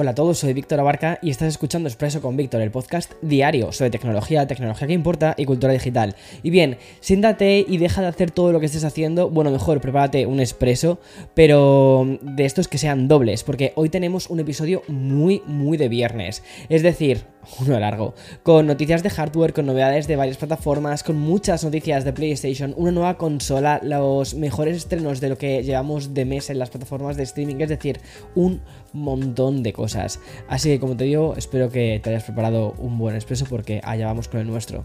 Hola a todos, soy Víctor Abarca y estás escuchando Expreso con Víctor, el podcast diario sobre tecnología, tecnología que importa y cultura digital. Y bien, siéntate y deja de hacer todo lo que estés haciendo. Bueno, mejor prepárate un expreso, pero de estos que sean dobles, porque hoy tenemos un episodio muy, muy de viernes. Es decir, uno largo, con noticias de hardware, con novedades de varias plataformas, con muchas noticias de PlayStation, una nueva consola, los mejores estrenos de lo que llevamos de mes en las plataformas de streaming, es decir, un montón de cosas. Así que como te digo, espero que te hayas preparado un buen expreso porque allá vamos con el nuestro.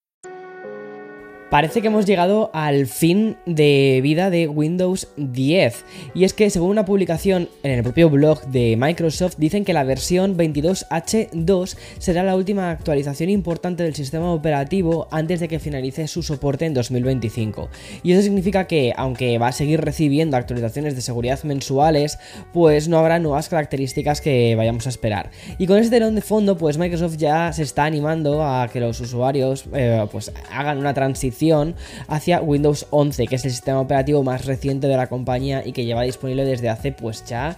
Parece que hemos llegado al fin de vida de Windows 10 y es que según una publicación en el propio blog de Microsoft dicen que la versión 22H2 será la última actualización importante del sistema operativo antes de que finalice su soporte en 2025 y eso significa que aunque va a seguir recibiendo actualizaciones de seguridad mensuales pues no habrá nuevas características que vayamos a esperar. Y con este telón de fondo pues Microsoft ya se está animando a que los usuarios eh, pues hagan una transición hacia Windows 11, que es el sistema operativo más reciente de la compañía y que lleva disponible desde hace pues ya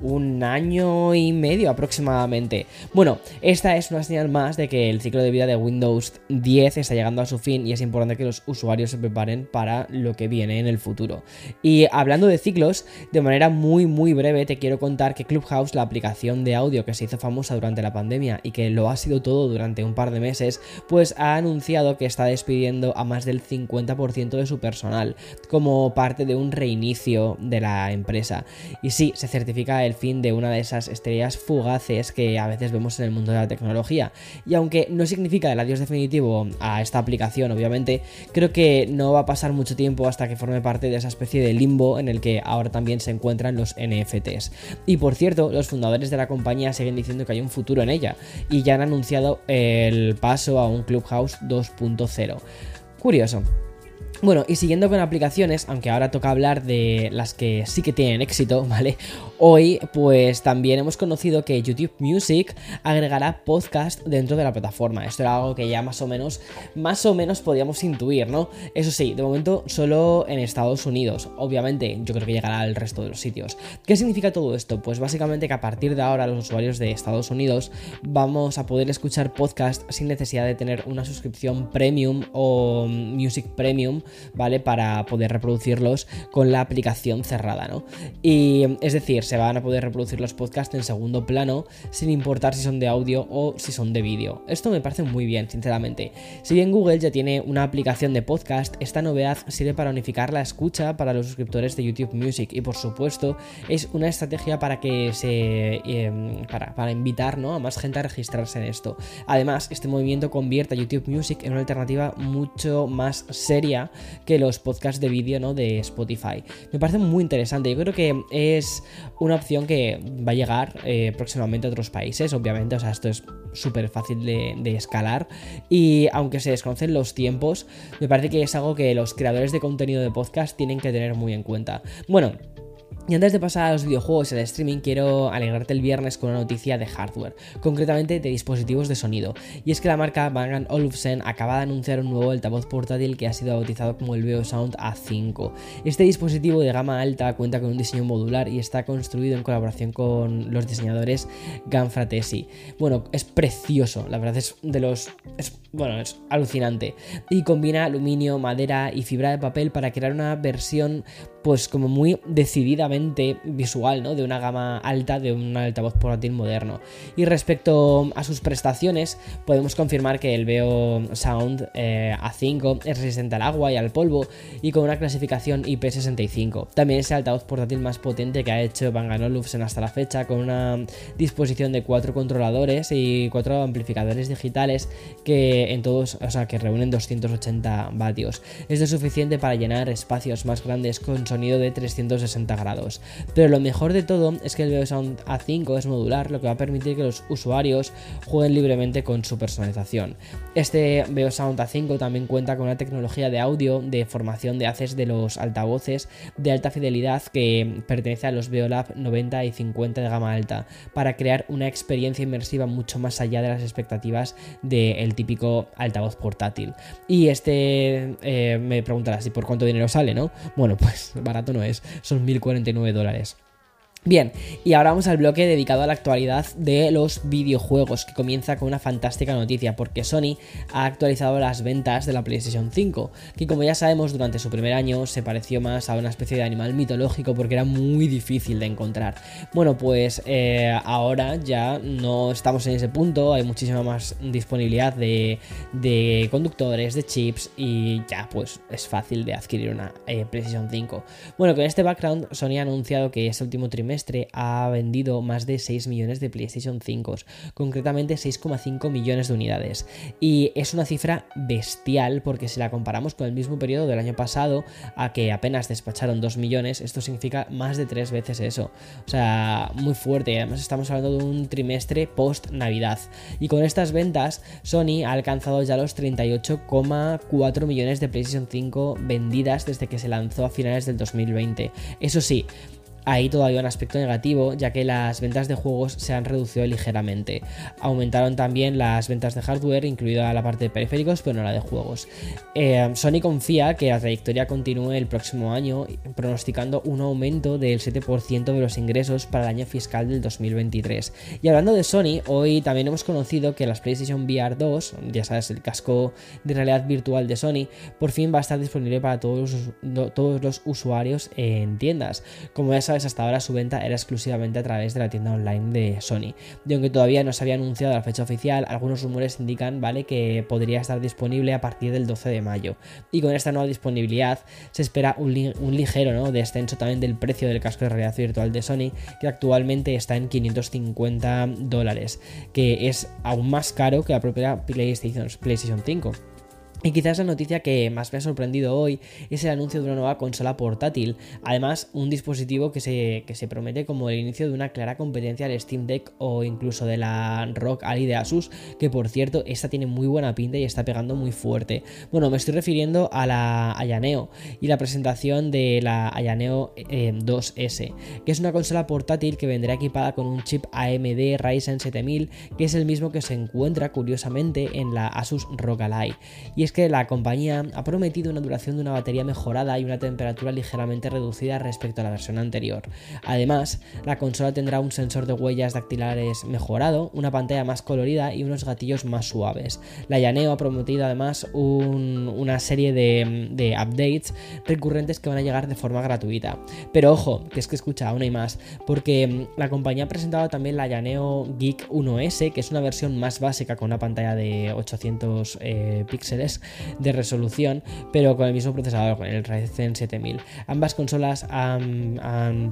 un año y medio aproximadamente. Bueno, esta es una señal más de que el ciclo de vida de Windows 10 está llegando a su fin y es importante que los usuarios se preparen para lo que viene en el futuro. Y hablando de ciclos, de manera muy muy breve te quiero contar que Clubhouse, la aplicación de audio que se hizo famosa durante la pandemia y que lo ha sido todo durante un par de meses, pues ha anunciado que está despidiendo a más del 50% de su personal como parte de un reinicio de la empresa. Y sí, se certifica el fin de una de esas estrellas fugaces que a veces vemos en el mundo de la tecnología. Y aunque no significa el adiós definitivo a esta aplicación, obviamente, creo que no va a pasar mucho tiempo hasta que forme parte de esa especie de limbo en el que ahora también se encuentran los NFTs. Y por cierto, los fundadores de la compañía siguen diciendo que hay un futuro en ella y ya han anunciado el paso a un Clubhouse 2.0. Curioso. Bueno, y siguiendo con aplicaciones, aunque ahora toca hablar de las que sí que tienen éxito, ¿vale? Hoy, pues también hemos conocido que YouTube Music agregará podcast dentro de la plataforma. Esto era algo que ya más o menos, más o menos podíamos intuir, ¿no? Eso sí, de momento solo en Estados Unidos. Obviamente, yo creo que llegará al resto de los sitios. ¿Qué significa todo esto? Pues básicamente que a partir de ahora los usuarios de Estados Unidos vamos a poder escuchar podcast sin necesidad de tener una suscripción premium o music premium ¿vale? Para poder reproducirlos con la aplicación cerrada, ¿no? Y es decir, se van a poder reproducir los podcasts en segundo plano sin importar si son de audio o si son de vídeo. Esto me parece muy bien, sinceramente. Si bien Google ya tiene una aplicación de podcast, esta novedad sirve para unificar la escucha para los suscriptores de YouTube Music y por supuesto es una estrategia para que se em, para, para invitar ¿no? a más gente a registrarse en esto. Además, este movimiento convierte a YouTube Music en una alternativa mucho más seria que los podcasts de vídeo ¿no? de Spotify. Me parece muy interesante. Yo creo que es una opción que va a llegar eh, próximamente a otros países, obviamente. O sea, esto es súper fácil de, de escalar. Y aunque se desconocen los tiempos, me parece que es algo que los creadores de contenido de podcast tienen que tener muy en cuenta. Bueno. Y antes de pasar a los videojuegos y al streaming, quiero alegrarte el viernes con una noticia de hardware, concretamente de dispositivos de sonido. Y es que la marca Bang Olufsen acaba de anunciar un nuevo altavoz portátil que ha sido bautizado como el Beosound A5. Este dispositivo de gama alta cuenta con un diseño modular y está construido en colaboración con los diseñadores Ganfratesi. Bueno, es precioso, la verdad es de los... bueno, es alucinante. Y combina aluminio, madera y fibra de papel para crear una versión pues como muy decididamente visual, ¿no? De una gama alta de un altavoz portátil moderno. Y respecto a sus prestaciones, podemos confirmar que el Veo Sound eh, A5 es resistente al agua y al polvo y con una clasificación IP65. También es el altavoz portátil más potente que ha hecho Bang Olufsen hasta la fecha, con una disposición de cuatro controladores y cuatro amplificadores digitales que en todos, o sea, que reúnen 280 vatios. Esto es suficiente para llenar espacios más grandes con sonido de 360 grados. Pero lo mejor de todo es que el Sound A5 es modular, lo que va a permitir que los usuarios jueguen libremente con su personalización. Este Sound A5 también cuenta con una tecnología de audio de formación de haces de los altavoces de alta fidelidad que pertenece a los Beolab 90 y 50 de gama alta, para crear una experiencia inmersiva mucho más allá de las expectativas del típico altavoz portátil. Y este eh, me preguntarás, ¿y por cuánto dinero sale, no? Bueno, pues barato no es, son 1049 dólares. Bien, y ahora vamos al bloque dedicado a la actualidad de los videojuegos, que comienza con una fantástica noticia, porque Sony ha actualizado las ventas de la PlayStation 5, que como ya sabemos durante su primer año se pareció más a una especie de animal mitológico porque era muy difícil de encontrar. Bueno, pues eh, ahora ya no estamos en ese punto, hay muchísima más disponibilidad de, conductores, de chips, y ya pues es fácil de adquirir una eh, PlayStation 5. Bueno, con este background Sony ha anunciado que este último trimestre ha vendido más de 6 millones de PlayStation 5, concretamente 6,5 millones de unidades. Y es una cifra bestial porque si la comparamos con el mismo periodo del año pasado, a que apenas despacharon 2 millones, esto significa más de 3 veces eso. O sea, muy fuerte. Además estamos hablando de un trimestre post Navidad. Y con estas ventas, Sony ha alcanzado ya los 38,4 millones de PlayStation 5 vendidas desde que se lanzó a finales del 2020. Eso sí, Ahí todavía un aspecto negativo, ya que las ventas de juegos se han reducido ligeramente. Aumentaron también las ventas de hardware, incluida la parte de periféricos, pero no la de juegos. Eh, Sony confía que la trayectoria continúe el próximo año, pronosticando un aumento del 7% de los ingresos para el año fiscal del 2023. Y hablando de Sony, hoy también hemos conocido que las PlayStation VR 2, ya sabes, el casco de realidad virtual de Sony, por fin va a estar disponible para todos, todos los usuarios en tiendas. Como ya sabes, hasta ahora su venta era exclusivamente a través de la tienda online de Sony. Y aunque todavía no se había anunciado la fecha oficial, algunos rumores indican ¿vale? que podría estar disponible a partir del 12 de mayo. Y con esta nueva disponibilidad se espera un, ligero ¿no? descenso también del precio del casco de realidad virtual de Sony, que actualmente está en 550 dólares, que es aún más caro que la propia PlayStation, PlayStation 5. Y quizás la noticia que más me ha sorprendido hoy es el anuncio de una nueva consola portátil, además un dispositivo que se, se promete como el inicio de una clara competencia al Steam Deck o incluso de la Rock Ally de Asus, que por cierto esta tiene muy buena pinta y está pegando muy fuerte. Bueno, me estoy refiriendo a la Ayaneo y la presentación de la Ayaneo 2S, eh, que es una consola portátil que vendrá equipada con un chip AMD Ryzen 7000, que es el mismo que se encuentra curiosamente en la Asus Rock Ally. Y es que la compañía ha prometido una duración de una batería mejorada y una temperatura ligeramente reducida respecto a la versión anterior. Además, la consola tendrá un sensor de huellas dactilares mejorado, una pantalla más colorida y unos gatillos más suaves. La Yaneo ha prometido además una serie de, updates recurrentes que van a llegar de forma gratuita. Pero ojo, que es que escucha, aún hay más, porque la compañía ha presentado también la Yaneo Geek 1S, que es una versión más básica con una pantalla de 800 eh, píxeles de resolución, pero con el mismo procesador, con el Ryzen 7000. Ambas consolas han,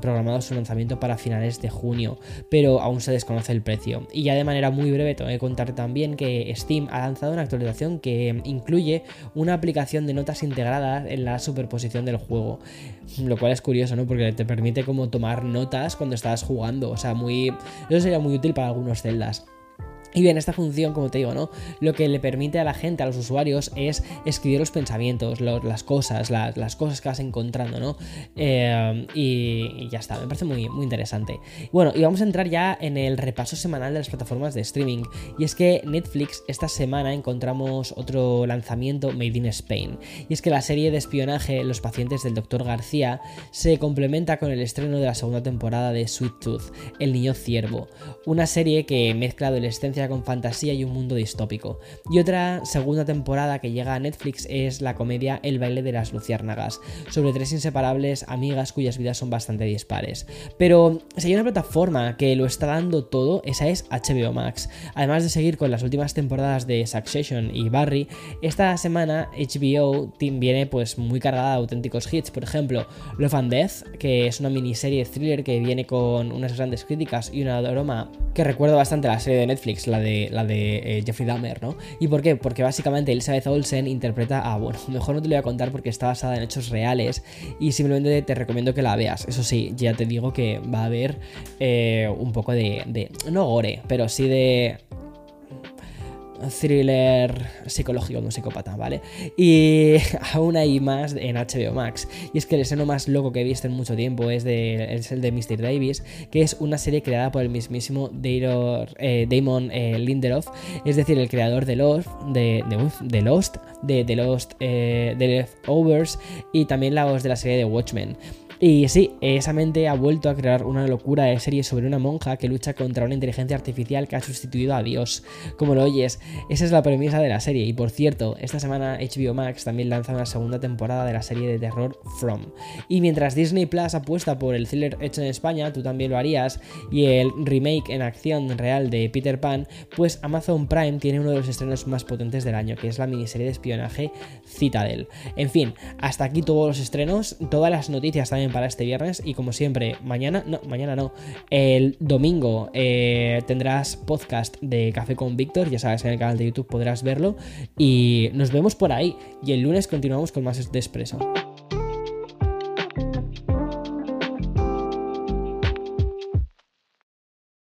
programado su lanzamiento para finales de junio, pero aún se desconoce el precio. Y ya de manera muy breve tengo que contar también que Steam ha lanzado una actualización que incluye una aplicación de notas integrada en la superposición del juego, lo cual es curioso, ¿no? Porque te permite como tomar notas cuando estás jugando, o sea, muy... Eso sería muy útil para algunos celdas. Y bien, esta función, como te digo, ¿no? Lo que le permite a la gente, a los usuarios, es escribir los pensamientos, las cosas, las cosas que vas encontrando, ¿no? Eh, y, ya está, me parece muy, muy interesante. Bueno, y vamos a entrar ya en el repaso semanal de las plataformas de streaming. Y es que Netflix esta semana encontramos otro lanzamiento Made in Spain. Y es que la serie de espionaje Los pacientes del Dr. García se complementa con el estreno de la segunda temporada de Sweet Tooth, El niño ciervo. Una serie que mezcla adolescencia con fantasía y un mundo distópico. Y otra segunda temporada que llega a Netflix es la comedia El baile de las luciérnagas, sobre tres inseparables amigas cuyas vidas son bastante dispares. Pero si hay una plataforma que lo está dando todo, esa es HBO Max. Además de seguir con las últimas temporadas de Succession y Barry, esta semana HBO viene pues muy cargada de auténticos hits, por ejemplo, Love and Death, que es una miniserie thriller que viene con unas grandes críticas y una aroma que recuerda bastante a la serie de Netflix, la de, la de eh, Jeffrey Dahmer, ¿no? ¿Y por qué? Porque básicamente Elizabeth Olsen interpreta a, bueno, mejor no te lo voy a contar porque está basada en hechos reales y simplemente te recomiendo que la veas. Eso sí, ya te digo que va a haber eh, un poco de, de, no gore, pero sí de thriller psicológico de un psicópata, ¿vale? Y aún hay más en HBO Max. Y es que el esceno más loco que he visto en mucho tiempo es, el de Mr. Davis, que es una serie creada por el mismísimo eh, Damon eh, Lindelof, es decir, el creador de Lost, de, de, Lost, de, eh, de Leftovers y también la voz de la serie de Watchmen. Y sí, esa mente ha vuelto a crear una locura de serie sobre una monja que lucha contra una inteligencia artificial que ha sustituido a Dios. Como lo oyes, esa es la premisa de la serie. Y por cierto, esta semana HBO Max también lanza una segunda temporada de la serie de terror From. Y mientras Disney Plus apuesta por el thriller hecho en España, tú también lo harías, y el remake en acción real de Peter Pan, pues Amazon Prime tiene uno de los estrenos más potentes del año, que es la miniserie de espionaje Citadel. En fin, hasta aquí todos los estrenos, todas las noticias para este viernes y como siempre, mañana, no, mañana no, el domingo eh, tendrás podcast de Café con Víctor, ya sabes, en el canal de YouTube podrás verlo y nos vemos por ahí y el lunes continuamos con más de Expreso.